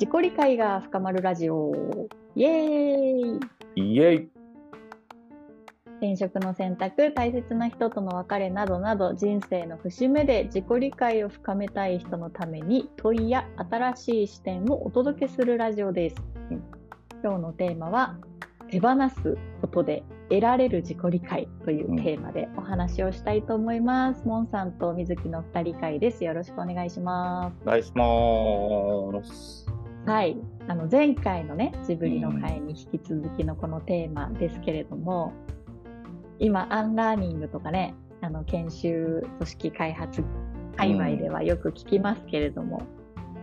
自己理解が深まるラジオ。イエーイ。イエイ。転職の選択大切な人との別れなどなど人生の節目で自己理解を深めたい人のために問いや新しい視点をお届けするラジオです、うん今日のテーマは手放すことで得られる自己理解というテーマでお話をしたいと思います、モンさんと水木の二人会です。よろしくお願いします。お願いします。はい、あの前回のねジブリの回に引き続きのこのテーマですけれども、今アンラーニングとかねあの研修組織開発界隈ではよく聞きますけれども、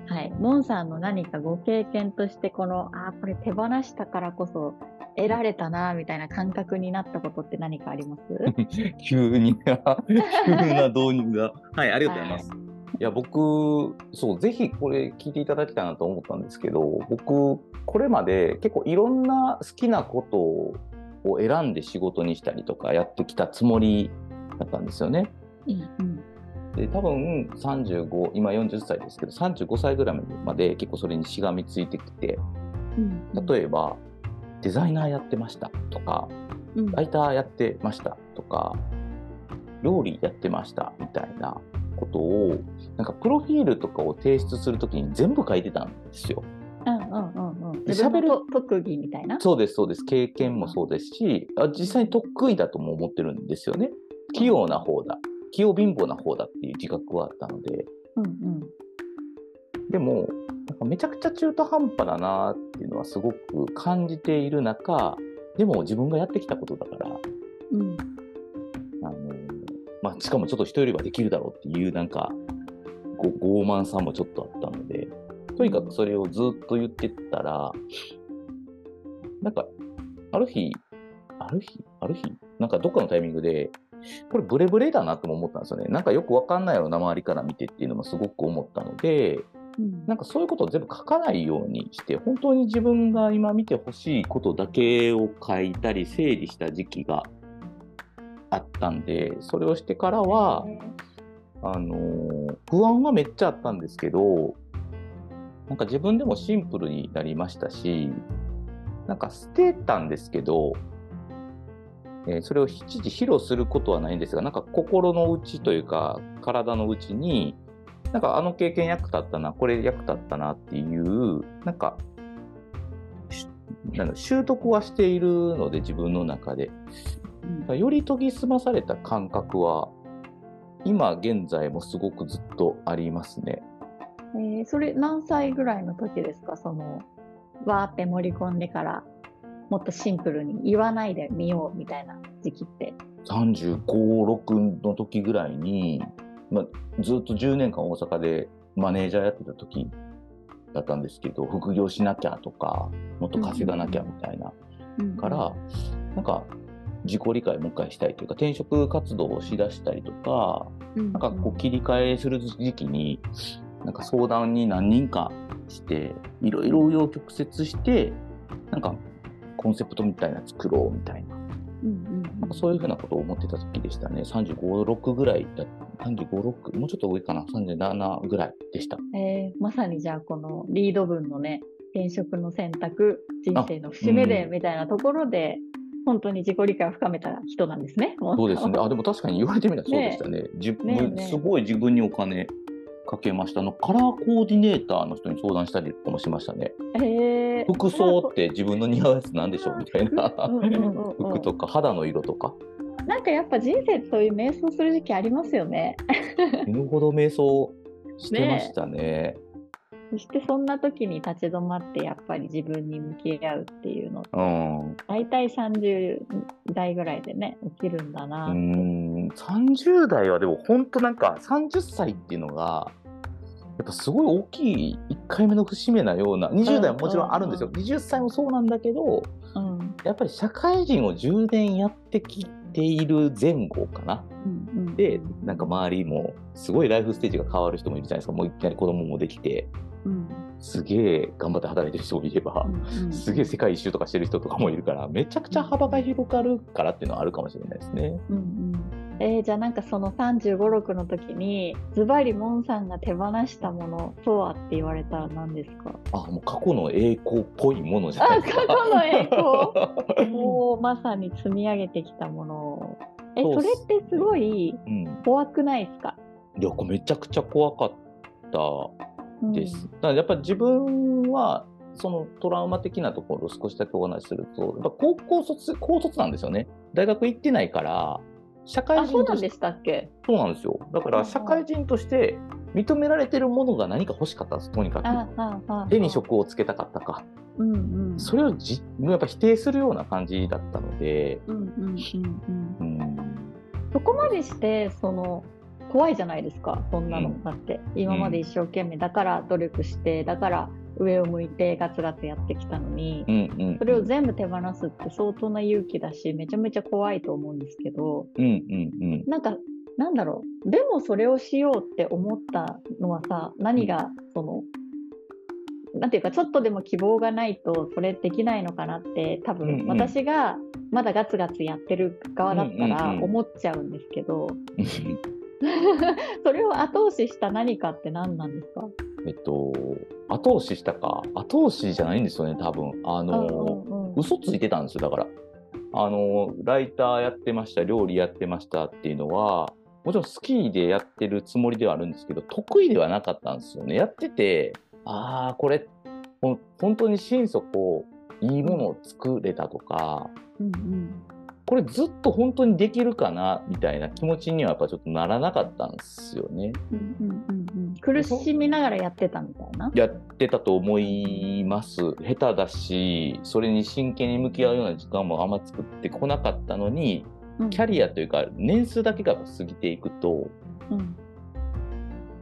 はい、モンさんの何かご経験としてこのあーこれ手放したからこそ得られたなみたいな感覚になったことって何かあります？急に、急な導入が。はい、ありがとうございます。いや、僕、そう、ぜひこれ聞いていただきたいなと思ったんですけど、僕、これまで結構いろんな好きなことを選んで仕事にしたりとかやってきたつもりだったんですよね。うんで、多分35、今40歳ですけど、35歳ぐらいまで結構それにしがみついてきて、うん。例えば、デザイナーやってましたとか、うん。ライターやってましたとか、料理やってましたみたいなことを、なんかプロフィールとかを提出するときに全部書いてたんですよ。うんうんうんうんで自分喋るのと特技みたいな？そうです、そうです。経験もそうですし、あ実際に得意だとも思ってるんですよね。器用な方だ。器用貧乏な方だっていう自覚はあったので。うんうんでも、なんかめちゃくちゃ中途半端だなっていうのはすごく感じている中、でも自分がやってきたことだから、うんまあ、しかもちょっと人よりはできるだろうっていうなんかご傲慢さもちょっとあったのでとにかくそれをずっと言ってったらなんかある日ある日ある日？なんかどっかのタイミングでこれブレブレだなとも思ったんですよね。なんかよくわかんないやろな周りから見てっていうのもすごく思ったのでうん。なんかそういうことを全部書かないようにして、本当に自分が今見てほしいことだけを書いたり整理した時期があったんで、それをしてからは、あの不安はめっちゃあったんですけど、なんか自分でもシンプルになりましたし、なんか捨てたんですけど、えーそれを一時披露することはないんですが、なんか心の内というか、体の内に、なんかあの経験役立ったな、これ役立ったなっていう、なんか、習得はしているので、自分の中で。うんだより研ぎ澄まされた感覚は、今現在もすごくずっとありますね。えーそれ何歳ぐらいの時ですか？そのわーって盛り込んでからもっとシンプルに言わないでみようみたいな時期って。35、6の時ぐらいに、まあ、ずっと10年間大阪でマネージャーやってた時だったんですけど、副業しなきゃとか、もっと稼がなきゃみたいな。から、なんか、自己理解をもう一回したいというか、転職活動をしだしたりとか、うん、なんかこう切り替えする時期に、なんか相談に何人かして、いろいろ紆余曲折して、なんかコンセプトみたいなの作ろうみたいな、うんうんなんかそういうふうなことを思ってた時でしたね。35、6ぐらいだ、35、6、もうちょっと上かな、37ぐらいでした。えーまさにじゃあこのリード文のね転職の選択人生の節目でうん。みたいなところで、本当に自己理解を深めた人なんですね。そうですね。あ、でも確かに言われてみたらそうでしたね。自分ねすごい自分にお金かけました。あのカラーコーディネーターの人に相談したりとかもしましたね。えー服装って自分の似合うやつなんでしょうみたいな服とか肌の色とかなんかやっぱ人生そういう瞑想する時期ありますよね。死ぬほど瞑想してましたね。そしてそんな時に立ち止まってやっぱり自分に向き合うっていうのうん。大体30代ぐらいでね起きるんだな。うーん30代はでも本当なんか30歳っていうのがやっぱすごい大きい1回目の節目なような20代はもちろんあるんですよ、う20歳もそうなんだけどうん。やっぱり社会人を10年やってきている前後かな。うんうん。でなんか周りもすごいライフステージが変わる人もいるじゃないですか。もういきなり子供もできてうん。すげえ頑張って働いてる人もいれば、うん。すげえ世界一周とかしてる人とかもいるからめちゃくちゃ幅が広がるからっていうのはあるかもしれないですね。うんうん。えー、じゃあなんかその35、6の時に、ズバリモンさんが手放したものとはって言われたら何ですか？あ、もう過去の栄光っぽいものじゃないですか。あ、過去の栄光？もうまさに積み上げてきたもの。え、それってすごい怖くないですか、うん、いや、めちゃくちゃ怖かったです。うん、だからやっぱ自分は、そのトラウマ的なところを少しだけお話しすると、やっぱ高校卒、高卒なんですよね。大学行ってないから、社会人として。そうなんでしたっけ？そうなんですよ。だから社会人として認められてるものが何か欲しかったんです、とにかく。手に職をつけたかったか。うんうん、それをじやっぱ否定するような感じだったので。そこまでしてその怖いじゃないですかそんなの、だって今まで一生懸命だから努力してだから上を向いてガツガツやってきたのに、うんうん、それを全部手放すって相当な勇気だしめちゃめちゃ怖いと思うんですけど、うんうんうん、なんかなんだろうでもそれをしようって思ったのはさ何がその、なんていうかちょっとでも希望がないとそれできないのかなって多分私がまだガツガツやってる側だったら思っちゃうんですけど、それを後押しした何かって何なんですか？えっと、後押ししたか、後押しじゃないんですよね、多分。あの、うんうん、嘘ついてたんですよ、だから。あの、ライターやってました、料理やってましたっていうのは、もちろん好きでやってるつもりではあるんですけど、得意ではなかったんですよね。やってて、ああ、これ、本当に心底いいものを作れたとか、うんうん、これずっと本当にできるかなみたいな気持ちにはやっぱちょっとならなかったんですよね。うんうんうんうん、苦しみながらやってたみたいなやってたと思います。下手だしそれに真剣に向き合うような時間もあんま作ってこなかったのに、うん、キャリアというか年数だけが過ぎていくと、うん、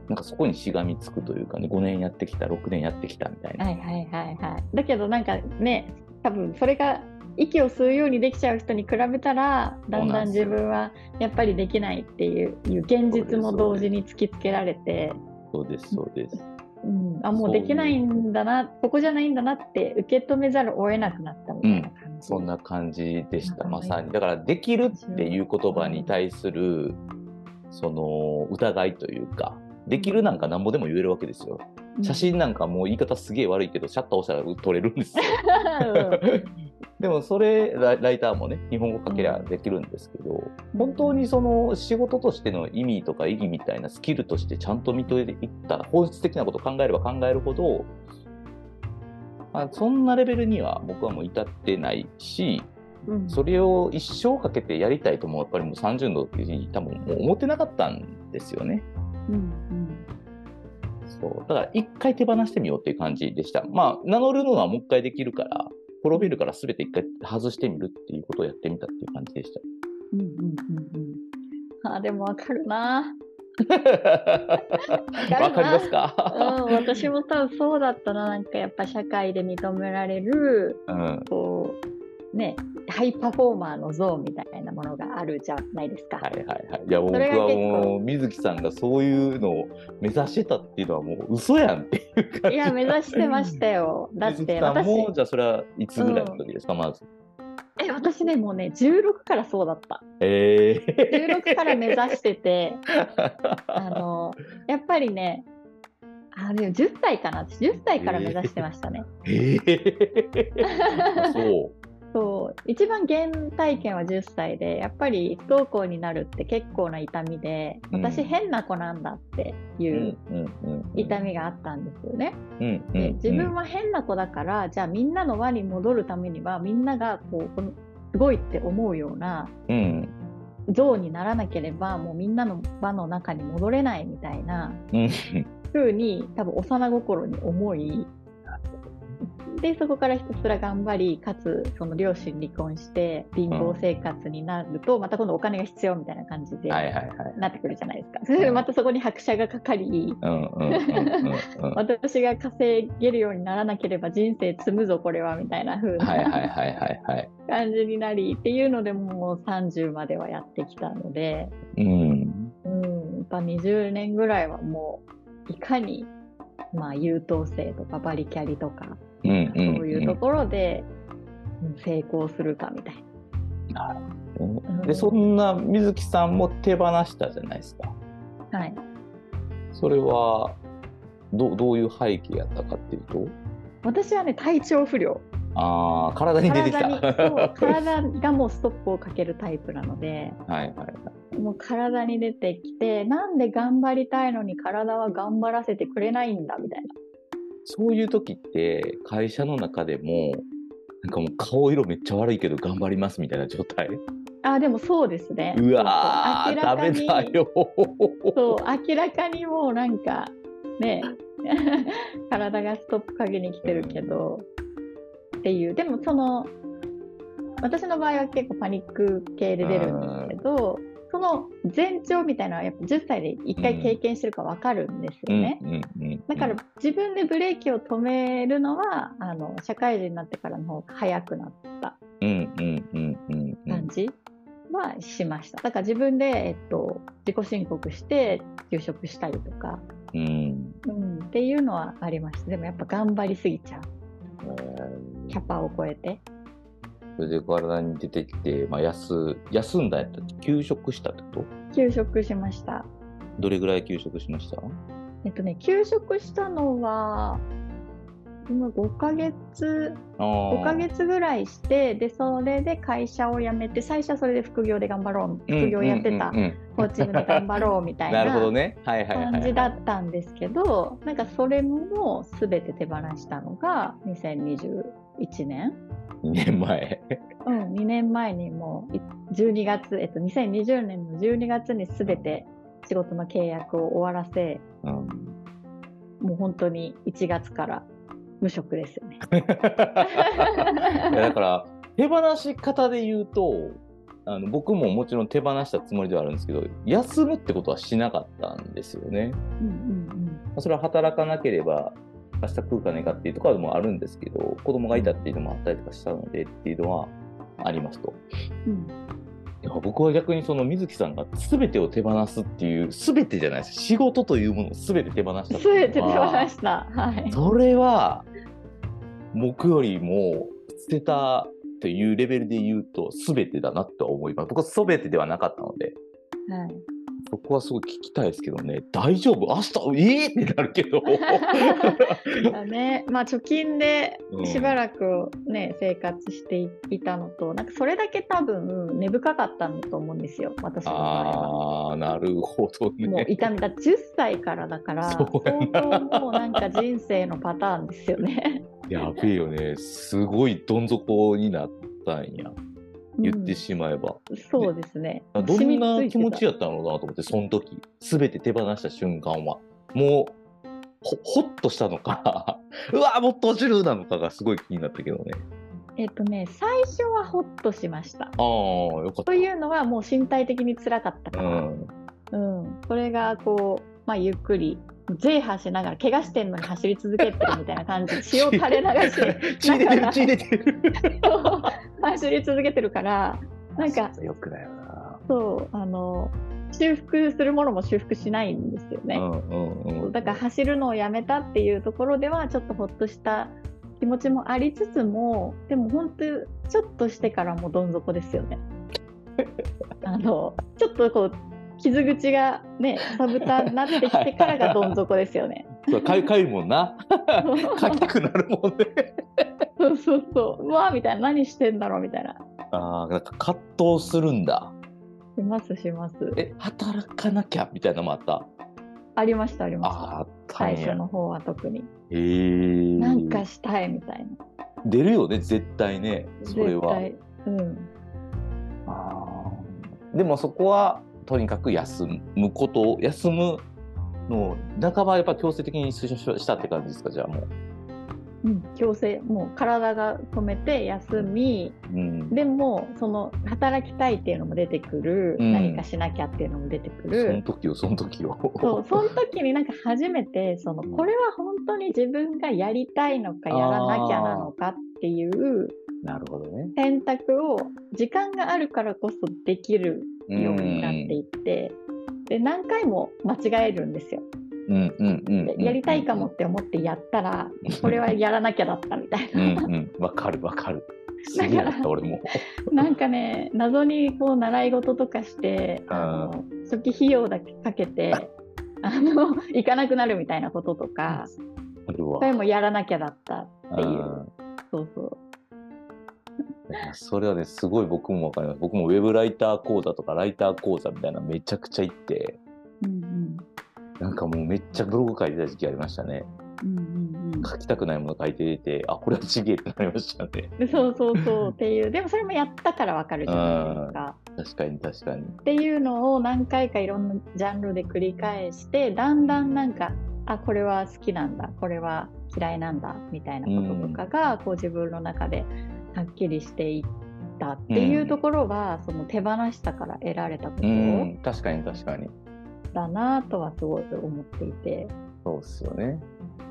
なんかそこにしがみつくというかね5年やってきた6年やってきたみたいな。はいはいはいはい。だけどなんかね多分それが息を吸うようにできちゃう人に比べたらだんだん自分はやっぱりできないっていう現実も同時に突きつけられて。そうですそうです、うん、あもうできないんだなここじゃないんだなって受け止めざるを得なくなったみたいな感じ、うん、そんな感じでした。まさに。だからできるっていう言葉に対するその疑いというかできるなんかなんぼでも言えるわけですよ。写真なんかもう言い方すげえ悪いけどシャッター押したら撮れるんですよ でもそれライターもね日本語書けりゃできるんですけど本当にその仕事としての意味とか意義みたいなスキルとしてちゃんと認めていったら本質的なことを考えれば考えるほど、まあ、そんなレベルには僕はもう至ってないし、うん、それを一生かけてやりたいともやっぱりもう30の時に多分もう思ってなかったんですよね。うんうんそうだから一回手放してみようっていう感じでした。まあ名乗るのはもう一回できるからプロフィールからすべて一回外してみるっていうことをやってみたっていう感じでした。うんうんうんうん。あ、でもわかるな。わかりますか、うん、私も多分そうだったな。なんかやっぱ社会で認められる、うん、こう、ね、ハイパフォーマーの像みたいなものがあるじゃないですか。はいはいはい。いや僕はもう水木さんがそういうのを目指してたっていうのはもう嘘やんっていうか。いや目指してましたよ。だって私もじゃあそれはいつぐらいの時ですか、うん、まず。え私ねもうね16からそうだった。えー、16から目指してて あのやっぱりねあでも10歳かな私10歳から目指してましたね。えー、そうそう一番原体験は10歳でやっぱり不登校になるって結構な痛みで、私変な子なんだっていう痛みがあったんですよね。で自分は変な子だからじゃあみんなの輪に戻るためにはみんながこうすごいって思うような、像にならなければもうみんなの輪の中に戻れないみたいなふうに多分幼心に思いでそこからひたすら頑張りかつその両親離婚して貧乏生活になると、うん、また今度お金が必要みたいな感じでなってくるじゃないですか。それでまたそこに拍車がかかり私が稼げるようにならなければ人生積むぞこれはみたいな風な感じになりっていうのでもう30まではやってきたので、うん、うん、やっぱ20年ぐらいはもういかにまあ優等生とかバリキャリとかそういうところで成功するかみたいな。なるほどねうんでそんな水木さんも手放したじゃないですか。はい。それはどどういう背景やったかっていうと？私はね、体調不良。あー体に出てきた。体がもうストップをかけるタイプなので、はいはいはい。もう体に出てきて、なんで頑張りたいのに体は頑張らせてくれないんだみたいな。そういう時って会社の中でもなんかもう顔色めっちゃ悪いけど頑張りますみたいな状態？あ、でもそうですね。うわーダメだよそう、明らかにもうなんか、ね、体がストップかけに来てるけど、っていう。でもその、私の場合は結構パニック系で出るんですけど、その前兆みたいなのはやっぱ10歳で1回経験してるから分かるんですよね。だから自分でブレーキを止めるのは、あの、社会人になってからの方が早くなった感じはしました。だから自分で、えっと、自己申告して休職したりとか、うんうん、っていうのはありました。でもやっぱ頑張りすぎちゃう。えーキャパを超えて。それで体に出てきて、まあ、休休んだんやったら休職したってこと？休職しました。どれぐらい休職しました？えっとね、休職したのは、今5ヶ月、あー。5ヶ月ぐらいして、で、それで会社を辞めて、最初はそれで副業で頑張ろう、副業やってたコーチングで頑張ろうみたいな るほどなね。はいはいはい、はい、感じだったんですけど、なんかそれも全て手放したのが2021年。2年前。うん、2年前にもうい12月、えっと、2020年の12月に全て仕事の契約を終わらせ、うん。もう本当に1月から無職ですよね。だから手放し方で言うとあの僕ももちろん手放したつもりではあるんですけど休むってことはしなかったんですよね。うんうんまあそれは働かなければ明日食うかねかっていうところもあるんですけど子供がいたっていうのもあったりとかしたのでっていうのはありますと。うん。僕は逆にその水木さんが全てを手放すっていう全てじゃないです仕事というものを全て手放した全て手放した。はい。それは僕よりも捨てたというレベルで言うと全てだなとは思います。僕は全てではなかったので、はい、そこはすごい聞きたいですけどね、大丈夫？明日？ええってなるけど。だね、まあ貯金でうんしばらくね、生活していたのと、なんかそれだけ多分根深かったんだと思うんですよ、私の場合は。ああ、なるほどね。もう痛みだ10歳からだからそうや相当もうなんか人生のパターンですよね。やべえよね。すごいどん底になったんや。言ってしまえば。うんそうですね。どんな気持ちややったのかなと思って、その時、すべて手放した瞬間は。もう、ほ、ほっとしたのか、うわ、もっと落ちるなのかがすごい気になったけどね。えっとね、最初はホッとしました。ああ、よかった。というのはもう身体的に辛かったから、うん。うん、それがこう、まあ、ゆっくりゼーハーしながら怪我してんのに走り続けてるみたいな感じ血を垂れ流して血出てる、血出てる。走り続けてるからなんかそうよくないよな。そうあの修復するものも修復しないんですよね、うんうんうん。だから走るのをやめたっていうところではちょっとほっとした気持ちもありつつもでも本当ちょっとしてからもうどん底ですよね あのちょっとこう傷口がねさぶたになってきてからがどん底ですよねそうかゆかゆいもんな。かきくなるもんね。そうそうそううわーみたいな何してんだろうみたいなああ、なんか葛藤するんだ。しますしますえ、働かなきゃみたいなのもあった？ありましたありましたああ、あった最。初の方は特にへえ。なんかしたいみたいな出るよね、絶対ね。それは。絶対うんあーでもそこはとにかく休むことを休むのを半ばやっぱ強制的に推奨したって感じですかじゃあもう。うん、強制もう体が止めて休みうん、でもその働きたいっていうのも出てくる、うん何かしなきゃっていうのも出てくそのる時をその時を。そうその時になんか初めてそのこれは本当に自分がやりたいのかやらなきゃなのかっていうなるほどね。選択を時間があるからこそできるようになっていって、で何回も間違えるんですよ。やりたいかもって思ってやったらこれはやらなきゃだったみたいうんな。うんかるわかる。すげえなった俺も。なんかね謎にこう習い事とかしてあの初期費用だけかけてあの行かなくなるみたいなこととかそれもやらなきゃだったっていうそうそうそれはね、すごい僕もわかります。僕もウェブライター講座とかライター講座みたいなのめちゃくちゃ行って、うんうんなんかもうめっちゃブログ書いてた時期ありましたね。うんうんうん書きたくないもの書いてて、あ、これはちげえってなりましたね。でそうそうそうっていうでもそれもやったからわかるじゃないですか。確かに確かに。っていうのを何回かいろんなジャンルで繰り返してだんだんなんかあこれは好きなんだこれは嫌いなんだみたいなこととかが、こう自分の中ではっきりしていったっていうところは、その手放したから得られたことうん、確かに確かに。だなとはすごい思っていて、そうっすよね。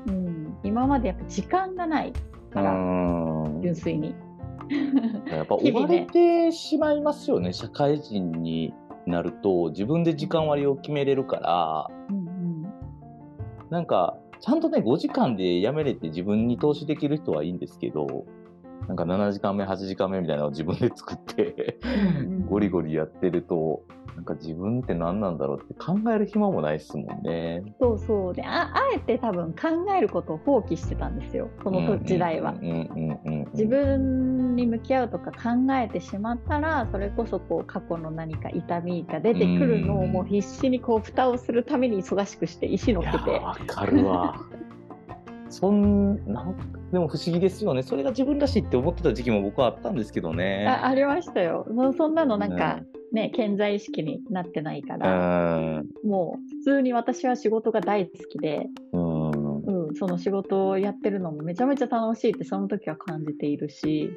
うん、今までやっぱ時間がないから、うん。純粋に。やっぱ 追われてしまいますよね。社会人になると自分で時間割を決めれるから、うんうんなんか、ちゃんとね、5時間で辞めれて自分に投資できる人はいいんですけど、なんか7時間目、8時間目みたいなのを自分で作って、ゴリゴリやってると、なんか自分って何なんだろうって考える暇もないっすもんね。そうそうでああえて多分考えることを放棄してたんですよこの時代は。うんうんうんうん自分に向き合うとか考えてしまったらそれこそこう過去の何か痛みが出てくるのをうんもう必死にこう蓋をするために忙しくして石乗っいやけてーわかるわ。そんなんでも不思議ですよね。それが自分らしいって思ってた時期も僕はあったんですけどね。あありましたよそそんなのなんかね健在意識になってないかうらん。もう普通に私は仕事が大好きで、うん。うん、その仕事をやってるのもめちゃめちゃ楽しいってその時は感じているし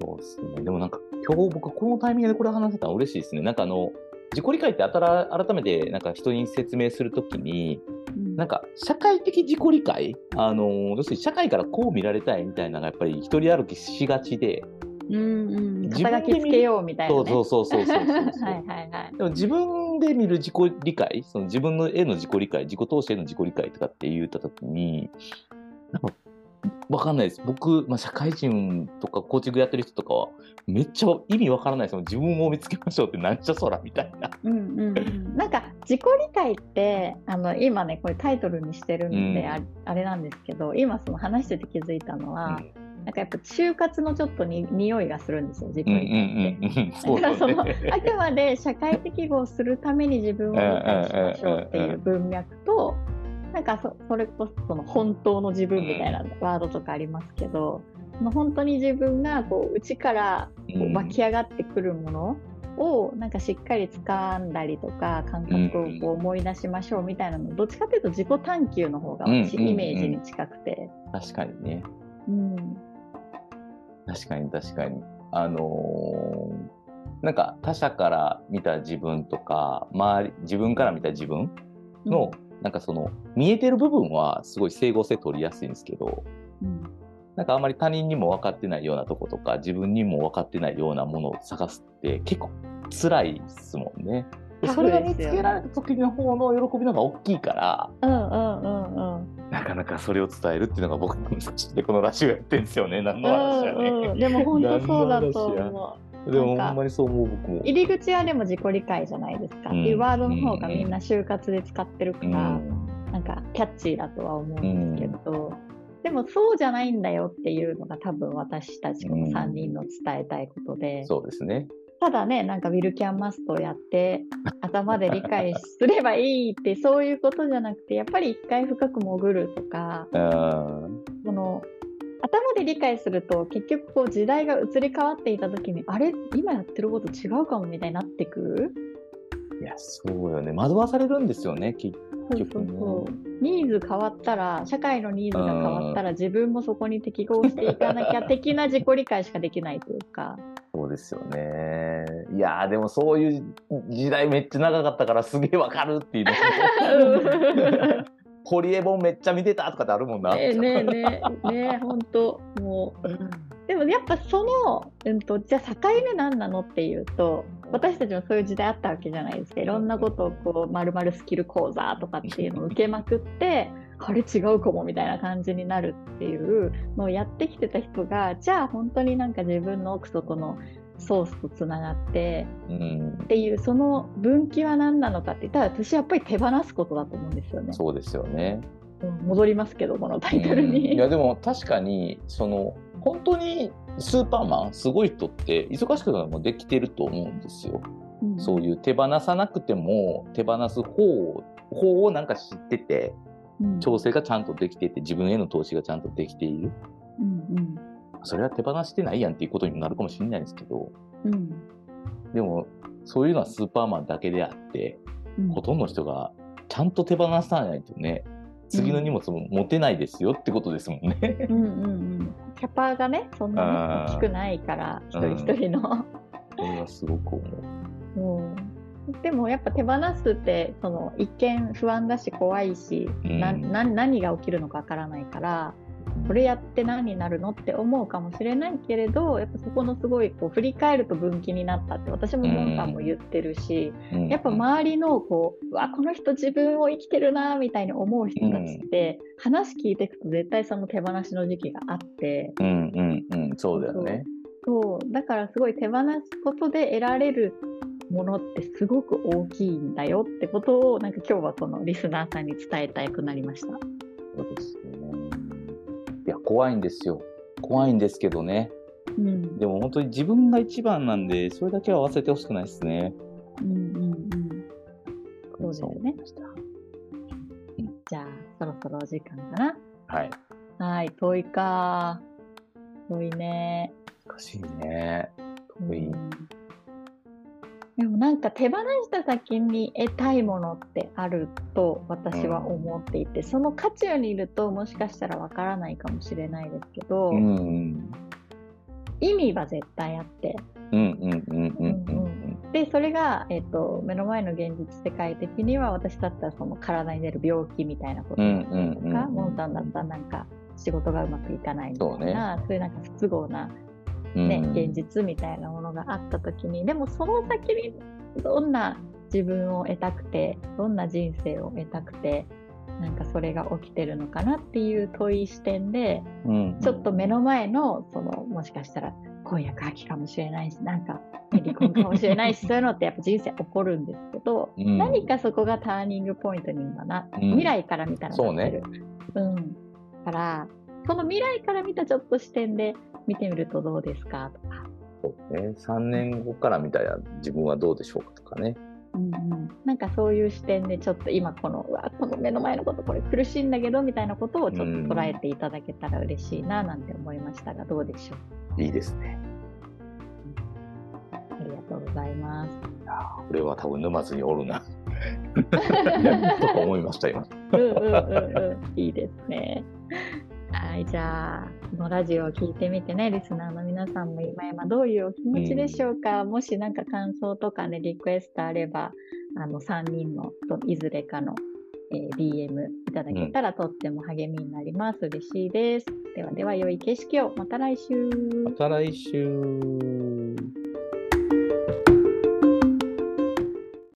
そうですね。でもなんか今日僕このタイミングでこれ話せたら嬉しいですね。なんかあの、自己理解ってあたら改めてなんか人に説明するときに、うん。なんか社会的自己理解？あの、要するに社会からこう見られたいみたいなのがやっぱり一人歩きしがちで、うんうん、自分で見肩書きつけようみたいな、ね。そうそうそうそうそうそう。はいはいはい。でも自分で見る自己理解、その自分の絵の自己理解、自己投資への自己理解とかって言ったときに、なんか、わかんないです。僕、まあ、社会人とかコーチングやってる人とかは、めっちゃ意味わからないですよ。自分を見つけましょうってなんちゃそらみたいな。うんうんうん、なんか自己理解ってあの今ねこれタイトルにしてるんで、うんああれなんですけど今その話してて気づいたのは、なんかやっぱ就活のちょっとに匂いがするんですよ自己うんうん。うんだからその。あくまで社会適合するために自分を理解しましょうっていう文脈となんかそそれこそその本当の自分みたいなワードとかありますけど、その本当に自分がこう内からこう湧き上がってくるものをなんかしっかり掴んだりとか感覚をこう思い出しましょうみたいなのどっちかというと自己探求の方が私うんうんうんイメージに近くて。確かにね。うん確かに確かに。あのーなんか他者から見た自分とか、周り、自分から見た自分の、なんかその、見えてる部分はすごい整合性取りやすいんですけど、うんなんかあんまり他人にも分かってないようなとことか、自分にも分かってないようなものを探すって結構辛いですもんね。それが見つけられた時の方の喜びの方が大きいから、うんうんうんうんなかなかそれを伝えるっていうのが僕ので、このラジオやってるんですよね。何の話やね。うんうん、でも本当そうだと思う。でもほんまにそう思う僕も。入り口はでも自己理解じゃないですか、うん。っていうワードの方がみんな就活で使ってるかうら、ん。なんかキャッチーだとは思うんですけど、でもそうじゃないんだよっていうのが多分私たちこの3人の伝えたいことで、そうですね。ただねなんかウィルキャンマストをやって 頭で理解すればいいってそういうことじゃなくてやっぱり一回深く潜るとか頭で理解すると結局こう時代が移り変わっていた時にあれ？今やってること違うかもみたいになってく？いや、そうよね。惑わされるんですよね、結そうそうそう。ニーズ変わったら社会のニーズが変わったら自分もそこに適合していかなきゃ 的な自己理解しかできないというか。そうですよね。いやーでもそういう時代めっちゃ長かったからすげえわかるっていうの。ホリエモンめっちゃ見てたとかってあるもんな。ねえねえねえ本当もう。でもやっぱその、うん、とじゃあ境目何なのっていうと私たちもそういう時代あったわけじゃないですか。いろんなことをこうまるまるスキル講座とかっていうのを受けまくってあれ違うかもみたいな感じになるっていうのをやってきてた人がじゃあ本当になんか自分の奥底のソースとつながってうんっていうその分岐は何なのかって言ったら私はやっぱり手放すことだと思うんですよね。そうですよね。うん戻りますけどこのタイトルうんに。いやでも確かにその本当にスーパーマンすごい人って忙しくてもできてると思うんですよ。うんそういう手放さなくても手放す方を方をなんか知っててうん調整がちゃんとできてて自分への投資がちゃんとできている。うんそれは手放してないやんっていうことにもなるかもしれないですけどうん。うんでもそういうのはスーパーマンだけであってうん。ほとんどの人がちゃんと手放さないとね次の荷物も持てないですよってことですもんね。うんうんうん。キャパがねそんなに大きくないから一人一人の。それはすごく思う。う。んでもやっぱ手放すってその一見不安だし怖いし、うん。何が起きるのかわからないからこれやって何になるのって思うかもしれないけれどやっぱそこのすごいこう振り返ると分岐になったって私もモンさんも言ってるし、うんやっぱ周りのこううわこの人自分を生きてるなみたいに思う人たちって、話聞いていくと絶対その手放しの時期があって。うんうんうん、そうだよね。そうだからすごい手放すことで得られるものってすごく大きいんだよってことをなんか今日はこのリスナーさんに伝えたくなりました。そうですよね。いや、怖いんですよ。怖いんですけどね。うん、でも本当に自分が一番なんで、それだけは忘れてほしくないですね。うんうんうんそうですねじゃあそろそろお時間かな。はい。はい遠いか遠いね。難しいね。遠い。うんでもなんか手放した先に得たいものってあると私は思っていて、その渦中にいるともしかしたらわからないかもしれないですけど、うんうん。意味は絶対あってうんうんうんうんうんでそれが、えっと目の前の現実世界的には私だったらその体に出る病気みたいなことうん。とうんうんうんか、モンさんだったらなんか仕事がうまくいかないみたいなそう,、いうなんか不都合な、うん。ね現実みたいなものがあった時にでもその先にどんな自分を得たくてどんな人生を得たくてなんかそれが起きてるのかなっていう問い視点でうん。ちょっと目の前のそのもしかしたら婚約破棄かもしれないしなんかね離婚かもしれないし そういうのってやっぱ人生起こるんですけど、うん何かそこがターニングポイントに今な、うん未来から見たらそうねなってる。うん。だからその未来から見たちょっと視点で見てみるとどうですか？とか。そうね。3年後から見たら自分はどうでしょうかとかね。うんうん、なんかそういう視点でちょっと今このうわこの目の前のことこれ苦しいんだけどみたいなことをちょっと捉えていただけたら嬉しいななんて思いましたがどうでしょう？いいですね。ありがとうございます。これは多分沼津におるな。とか思いました、今。うんうんうんうん、いいですね。はい、じゃあ、このラジオを聞いてみてね、リスナーの皆さんも今今どういうお気持ちでしょうか、もしなんか感想とかね、リクエストあれば、あの、3人のといずれかの、えー DM いただけたらとっても励みになります。嬉しいです。ではでは、良い景色を。また来週。また来週。